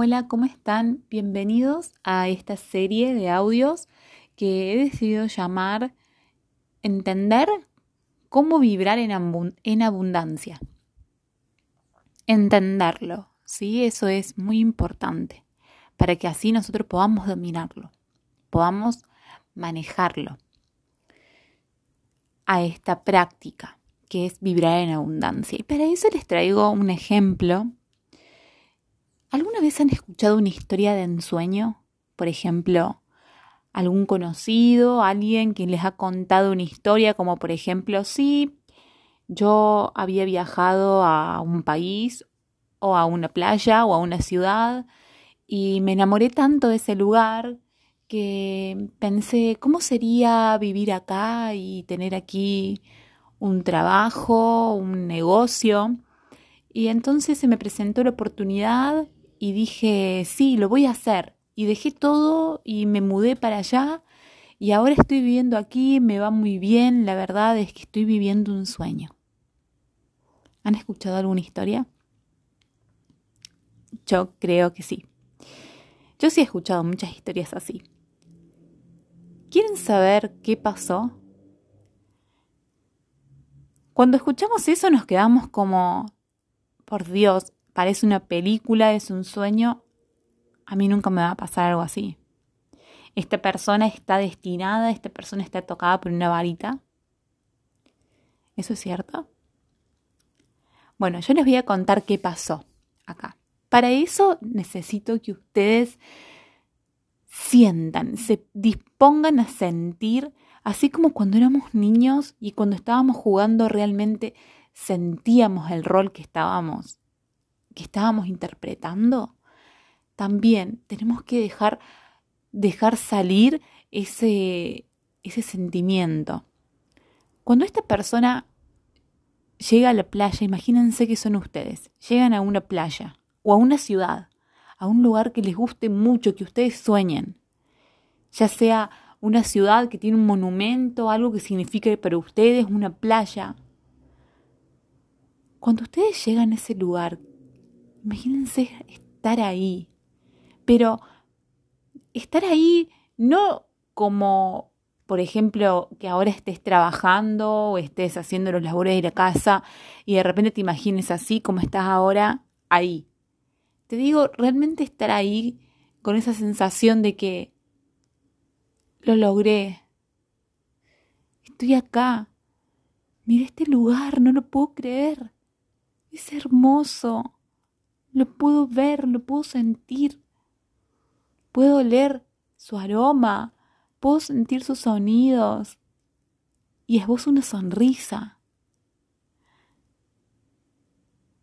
Hola, ¿cómo están? Bienvenidos a esta serie de audios que he decidido llamar Entender cómo vibrar en, abundancia. Entenderlo, ¿sí? Eso es muy importante para que así nosotros podamos dominarlo, podamos manejarlo a esta práctica que es vibrar en abundancia. Y para eso les traigo un ejemplo ¿Alguna vez han escuchado una historia de ensueño? Por ejemplo, algún conocido, alguien que les ha contado una historia, como por ejemplo, sí, yo había viajado a un país o a una playa o a una ciudad y me enamoré tanto de ese lugar que pensé, ¿cómo sería vivir acá y tener aquí un trabajo, un negocio? Y entonces se me presentó la oportunidad y dije, sí, lo voy a hacer. Y dejé todo y me mudé para allá y ahora estoy viviendo aquí, me va muy bien, la verdad es que estoy viviendo un sueño. ¿Han escuchado alguna historia? Yo creo que sí. Yo sí he escuchado muchas historias así. ¿Quieren saber qué pasó? Cuando escuchamos eso nos quedamos como, por Dios, parece una película, es un sueño, a mí nunca me va a pasar algo así. Esta persona está destinada, esta persona está tocada por una varita. ¿Eso es cierto? Bueno, yo les voy a contar qué pasó acá. Para eso necesito que ustedes sientan, se dispongan a sentir, así como cuando éramos niños y cuando estábamos jugando realmente sentíamos el rol que estábamos que estábamos interpretando, también tenemos que dejar, dejar salir ese, ese sentimiento. Cuando esta persona llega a la playa, imagínense que son ustedes, llegan a una playa o a una ciudad, a un lugar que les guste mucho, que ustedes sueñen, ya sea una ciudad que tiene un monumento, algo que signifique para ustedes una playa. Cuando ustedes llegan a ese lugar, Imagínense estar ahí, pero estar ahí no como, por ejemplo, que ahora estés trabajando o estés haciendo los labores de la casa y de repente te imagines así como estás ahora ahí. Te digo, realmente estar ahí con esa sensación de que lo logré. Estoy acá. Mira este lugar, no lo puedo creer. Es hermoso. Lo puedo ver, lo puedo sentir. Puedo oler su aroma, puedo sentir sus sonidos. Y es vos una sonrisa.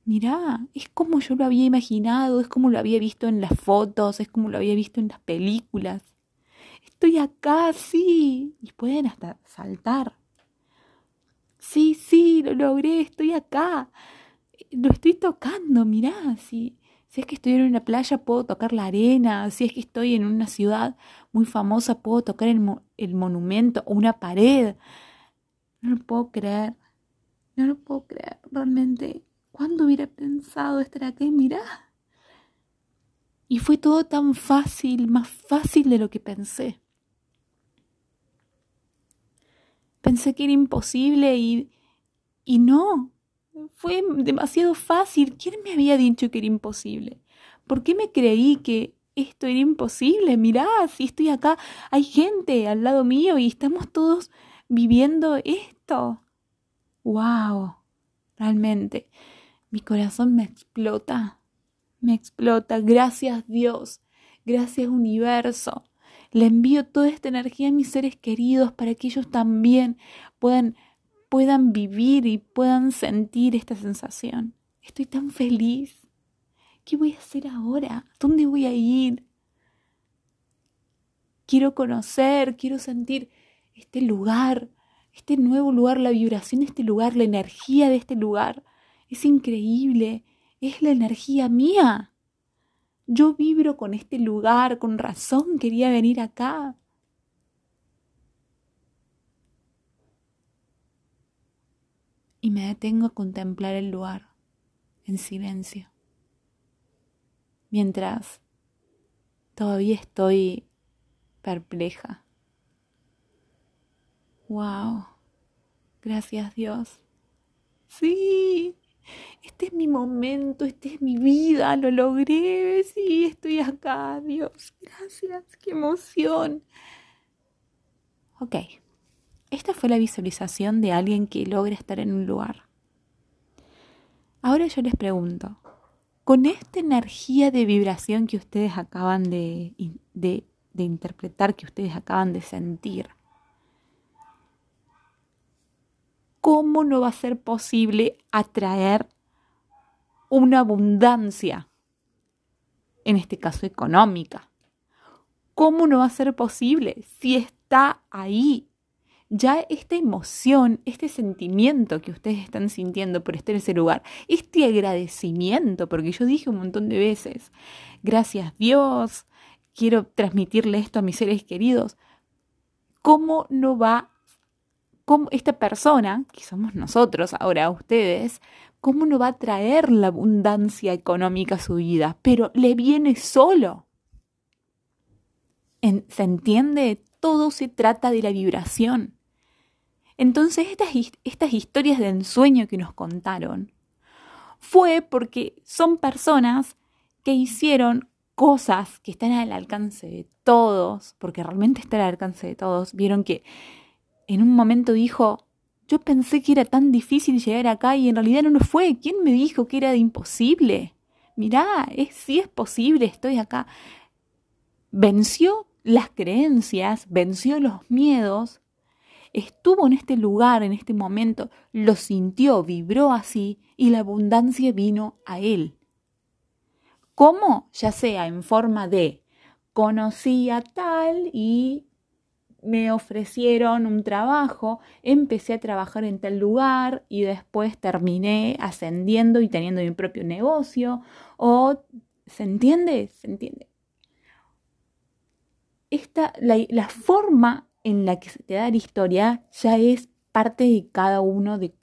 Mirá, es como yo lo había imaginado, es como lo había visto en las fotos, es como lo había visto en las películas. Estoy acá, sí. Y pueden hasta saltar. Sí, sí, lo logré, estoy acá lo estoy tocando, mirá, si, si es que estoy en una playa puedo tocar la arena, si es que estoy en una ciudad muy famosa puedo tocar el, el monumento o una pared. No lo puedo creer, no lo puedo creer, realmente. ¿Cuándo hubiera pensado estar aquí? Mirá. Y fue todo tan fácil, más fácil de lo que pensé. Pensé que era imposible y, y no, fue demasiado fácil. ¿Quién me había dicho que era imposible? ¿Por qué me creí que esto era imposible? Mirá, si estoy acá, hay gente al lado mío y estamos todos viviendo esto. ¡Wow! Realmente, mi corazón me explota. Me explota. Gracias Dios. Gracias universo. Le envío toda esta energía a mis seres queridos para que ellos también puedan puedan vivir y puedan sentir esta sensación. Estoy tan feliz. ¿Qué voy a hacer ahora? ¿Dónde voy a ir? Quiero conocer, quiero sentir este lugar, este nuevo lugar, la vibración de este lugar, la energía de este lugar. Es increíble, es la energía mía. Yo vibro con este lugar, con razón quería venir acá. Me detengo a contemplar el lugar en silencio, mientras todavía estoy perpleja. Wow. Gracias Dios. Sí, este es mi momento, este es mi vida, lo logré, sí, estoy acá, Dios, gracias, qué emoción. Ok, esta fue la visualización de alguien que logra estar en un lugar. Ahora yo les pregunto, con esta energía de vibración que ustedes acaban de, de, de interpretar, que ustedes acaban de sentir, ¿cómo no va a ser posible atraer una abundancia, en este caso económica. ¿Cómo no va a ser posible si está ahí? Ya esta emoción, este sentimiento que ustedes están sintiendo por estar en ese lugar, este agradecimiento, porque yo dije un montón de veces, gracias Dios, quiero transmitirle esto a mis seres queridos, ¿cómo no va, cómo esta persona, que somos nosotros ahora, ustedes, ¿cómo no va a traer la abundancia económica a su vida? Pero le viene solo. ¿Se entiende? Todo se trata de la vibración. Entonces estas, estas historias de ensueño que nos contaron fue porque son personas que hicieron cosas que están al alcance de todos, porque realmente están al alcance de todos. Vieron que en un momento dijo, yo pensé que era tan difícil llegar acá y en realidad no lo fue. ¿Quién me dijo que era imposible? Mirá, es, sí es posible, estoy acá. Venció las creencias, venció los miedos, estuvo en este lugar, en este momento, lo sintió, vibró así y la abundancia vino a él. ¿Cómo? Ya sea en forma de conocía tal y me ofrecieron un trabajo, empecé a trabajar en tal lugar y después terminé ascendiendo y teniendo mi propio negocio. O, ¿se entiende? ¿Se entiende? Esta, la, forma en la que se te da la historia ya es parte de cada uno, de,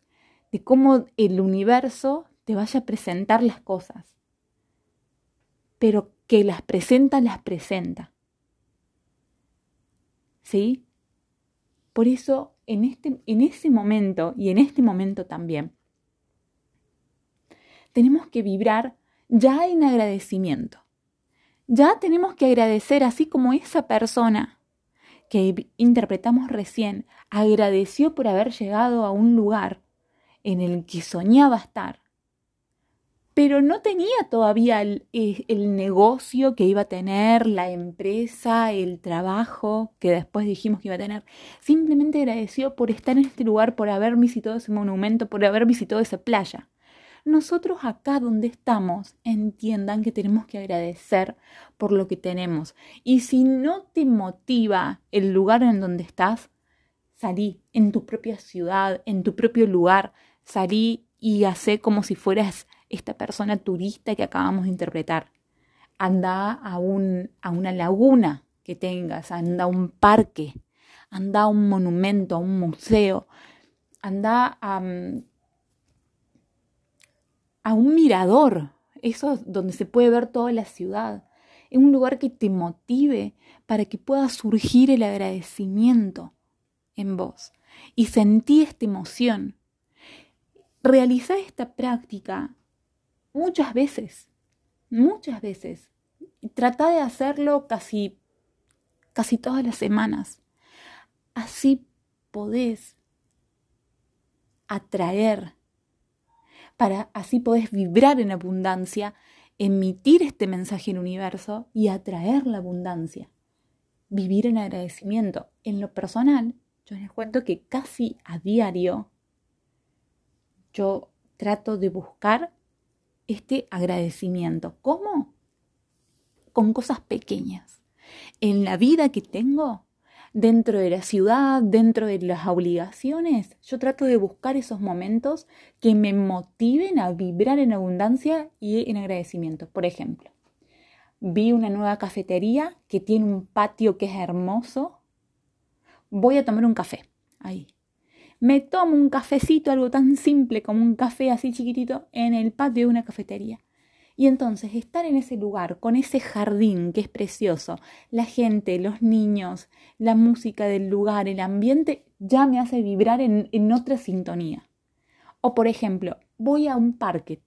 de cómo el universo te vaya a presentar las cosas. Pero que las presenta, las presenta. ¿sí? Por eso, en, este, en ese momento y en este momento también, tenemos que vibrar ya en agradecimiento. Ya tenemos que agradecer, así como esa persona que interpretamos recién agradeció por haber llegado a un lugar en el que soñaba estar pero no tenía todavía el, negocio que iba a tener, la empresa, el trabajo que después dijimos que iba a tener. Simplemente agradeció por estar en este lugar, por haber visitado ese monumento, por haber visitado esa playa. Nosotros acá donde estamos, entiendan que tenemos que agradecer por lo que tenemos. Y si no te motiva el lugar en donde estás, salí en tu propia ciudad, en tu propio lugar, salí y hacé como si fueras esta persona turista que acabamos de interpretar. Anda a, un, a una laguna que tengas, anda a un parque, anda a un monumento, a un museo, anda a, mm, a un mirador, eso es donde se puede ver toda la ciudad. Es un lugar que te motive para que pueda surgir el agradecimiento en vos y sentí esta emoción. Realiza esta práctica muchas veces, muchas veces. Trata de hacerlo casi, casi todas las semanas. Así podés atraer, para así podés vibrar en abundancia, emitir este mensaje al universo y atraer la abundancia. Vivir en agradecimiento. En lo personal, yo les cuento que casi a diario yo trato de buscar este agradecimiento. ¿Cómo? Con cosas pequeñas. En la vida que tengo, dentro de la ciudad, dentro de las obligaciones, yo trato de buscar esos momentos que me motiven a vibrar en abundancia y en agradecimiento. Por ejemplo, vi una nueva cafetería que tiene un patio que es hermoso. Voy a tomar un café ahí me tomo un cafecito, algo tan simple como un café así chiquitito, en el patio de una cafetería. Y entonces estar en ese lugar, con ese jardín que es precioso, la gente, los niños, la música del lugar, el ambiente, ya me hace vibrar en, en otra sintonía. O por ejemplo, voy a un parque,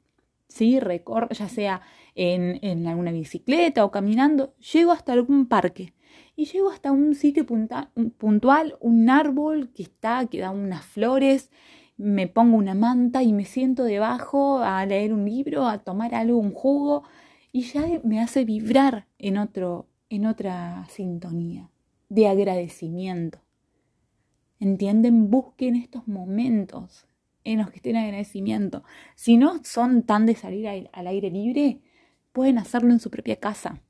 ¿sí? Recorro, ya sea en, en alguna bicicleta o caminando, llego hasta algún parque y llego hasta un sitio puntual, un árbol que está, que da unas flores, me pongo una manta y me siento debajo a leer un libro, a tomar algo, un jugo, y ya me hace vibrar en, otro, en otra sintonía de agradecimiento. ¿Entienden? Busquen estos momentos en los que estén agradecimiento. Si no son tan de salir al aire libre, pueden hacerlo en su propia casa.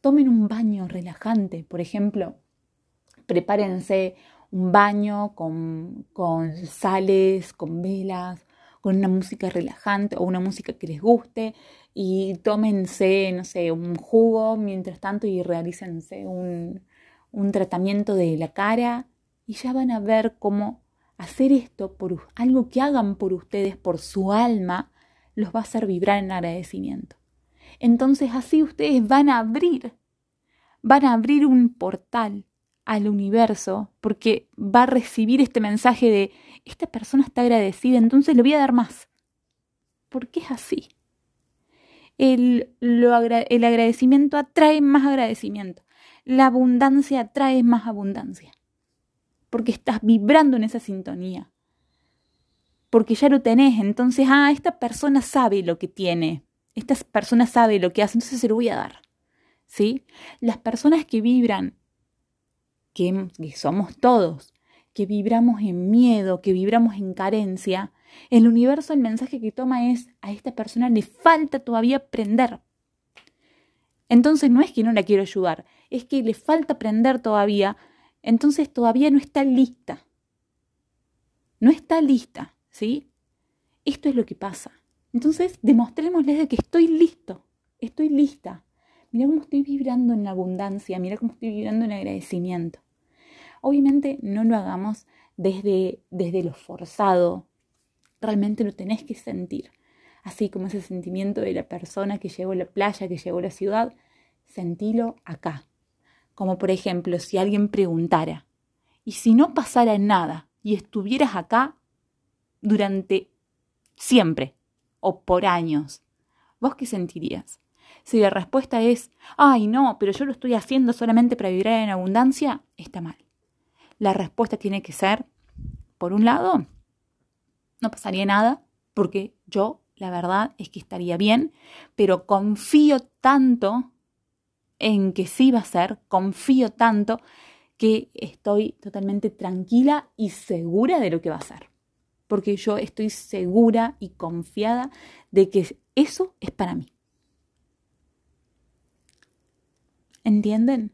Tomen un baño relajante, por ejemplo, prepárense un baño con, con sales, con velas, con una música relajante o una música que les guste y tómense, no sé, un jugo mientras tanto y realícense un, un tratamiento de la cara y ya van a ver cómo hacer esto por algo que hagan por ustedes, por su alma, los va a hacer vibrar en agradecimiento. Entonces así ustedes van a abrir, van a abrir un portal al universo porque va a recibir este mensaje de esta persona está agradecida, entonces le voy a dar más. Porque es así. El, el agradecimiento atrae más agradecimiento. La abundancia atrae más abundancia. Porque estás vibrando en esa sintonía. Porque ya lo tenés. Entonces, ah, esta persona sabe lo que tiene. Esta persona sabe lo que hace, entonces se lo voy a dar. ¿Sí? Las personas que vibran que, somos todos, que vibramos en miedo, que vibramos en carencia, el universo el mensaje que toma es a esta persona le falta todavía aprender. Entonces no es que no la quiero ayudar, es que le falta aprender todavía, entonces todavía no está lista. No está lista, ¿sí? Esto es lo que pasa. Entonces demostrémosles de que estoy listo, estoy lista. Mira cómo estoy vibrando en abundancia, mira cómo estoy vibrando en agradecimiento. Obviamente no lo hagamos desde, desde lo forzado, realmente lo tenés que sentir. Así como ese sentimiento de la persona que llegó a la playa, que llegó a la ciudad, sentilo acá. Como por ejemplo, si alguien preguntara, ¿y si no pasara nada y estuvieras acá durante siempre o por años? ¿Vos qué sentirías? Si la respuesta es, ay no, pero yo lo estoy haciendo solamente para vivir en abundancia, está mal la respuesta tiene que ser, por un lado, no pasaría nada, porque yo, la verdad, es que estaría bien, pero confío tanto en que sí va a ser, confío tanto que estoy totalmente tranquila y segura de lo que va a ser. Porque yo estoy segura y confiada de que eso es para mí. ¿Entienden?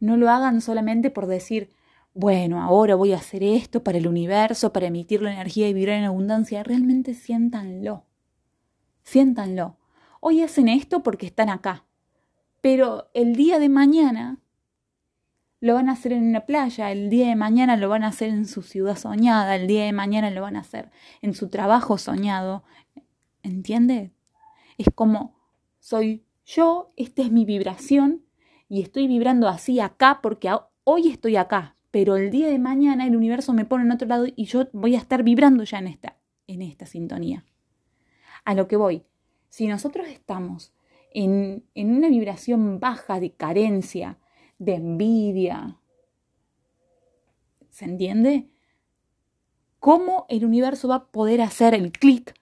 No lo hagan solamente por decir, bueno, ahora voy a hacer esto para el universo, para emitir la energía y vibrar en abundancia. Realmente siéntanlo. Siéntanlo. Hoy hacen esto porque están acá. Pero el día de mañana lo van a hacer en una playa, el día de mañana lo van a hacer en su ciudad soñada, el día de mañana lo van a hacer en su trabajo soñado. ¿Entiende? Es como soy yo, esta es mi vibración y estoy vibrando así acá porque hoy estoy acá, pero el día de mañana el universo me pone en otro lado y yo voy a estar vibrando ya en esta, en esta sintonía. A lo que voy, si nosotros estamos en, en una vibración baja de carencia, de envidia, ¿se entiende? ¿Cómo el universo va a poder hacer el clic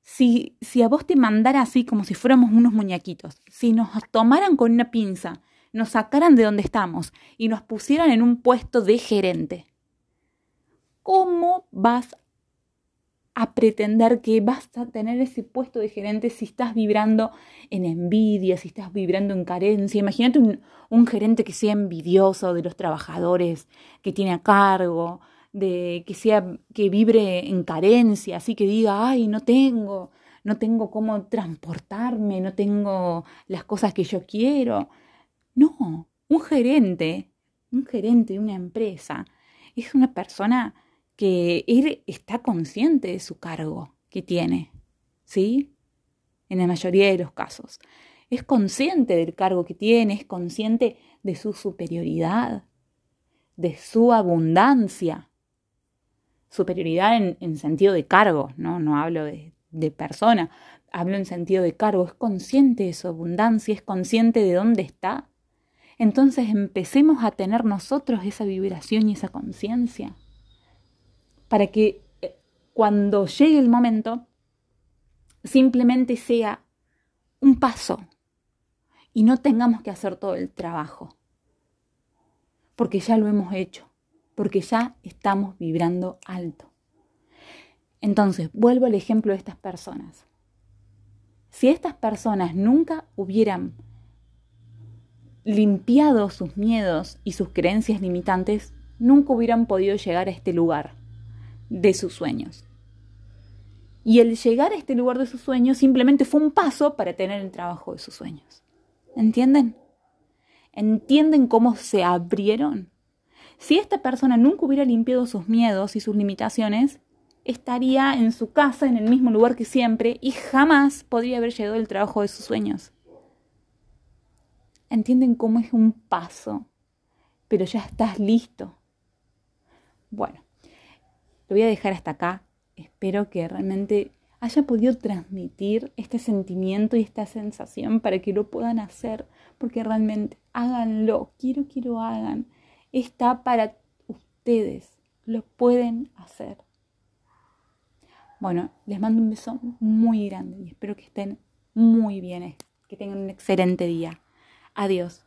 si, si, a vos te mandara así como si fuéramos unos muñequitos, si nos tomaran con una pinza nos sacaran de donde estamos y nos pusieran en un puesto de gerente. ¿Cómo vas a pretender que vas a tener ese puesto de gerente si estás vibrando en envidia, si estás vibrando en carencia? Imagínate un, gerente que sea envidioso de los trabajadores que tiene a cargo, de que sea que vibre en carencia, así que diga, "Ay, no tengo, no tengo cómo transportarme, no tengo las cosas que yo quiero." No, un gerente, un gerente de una empresa, es una persona que él está consciente de su cargo que tiene, ¿sí? en la mayoría de los casos. Es consciente del cargo que tiene, es consciente de su superioridad, de su abundancia. Superioridad en, sentido de cargo, ¿no? No hablo de, de persona, hablo en sentido de cargo. Es consciente de su abundancia, es consciente de dónde está. Entonces empecemos a tener nosotros esa vibración y esa conciencia para que eh, cuando llegue el momento simplemente sea un paso y no tengamos que hacer todo el trabajo, porque ya lo hemos hecho, porque ya estamos vibrando alto. Entonces, vuelvo al ejemplo de estas personas. Si estas personas nunca hubieran limpiado sus miedos y sus creencias limitantes, nunca hubieran podido llegar a este lugar de sus sueños. Y el llegar a este lugar de sus sueños simplemente fue un paso para tener el trabajo de sus sueños. ¿Entienden? ¿Entienden cómo se abrieron? Si esta persona nunca hubiera limpiado sus miedos y sus limitaciones, estaría en su casa, en el mismo lugar que siempre, y jamás podría haber llegado el trabajo de sus sueños. ¿Entienden cómo es un paso? Pero ya estás listo. Bueno, lo voy a dejar hasta acá espero que realmente haya podido transmitir este sentimiento y esta sensación para que lo puedan hacer, porque realmente háganlo, quiero que lo hagan. Está para ustedes, lo pueden hacer. Bueno, les mando un beso muy grande y espero que estén muy bien, que tengan un excelente día. Adiós.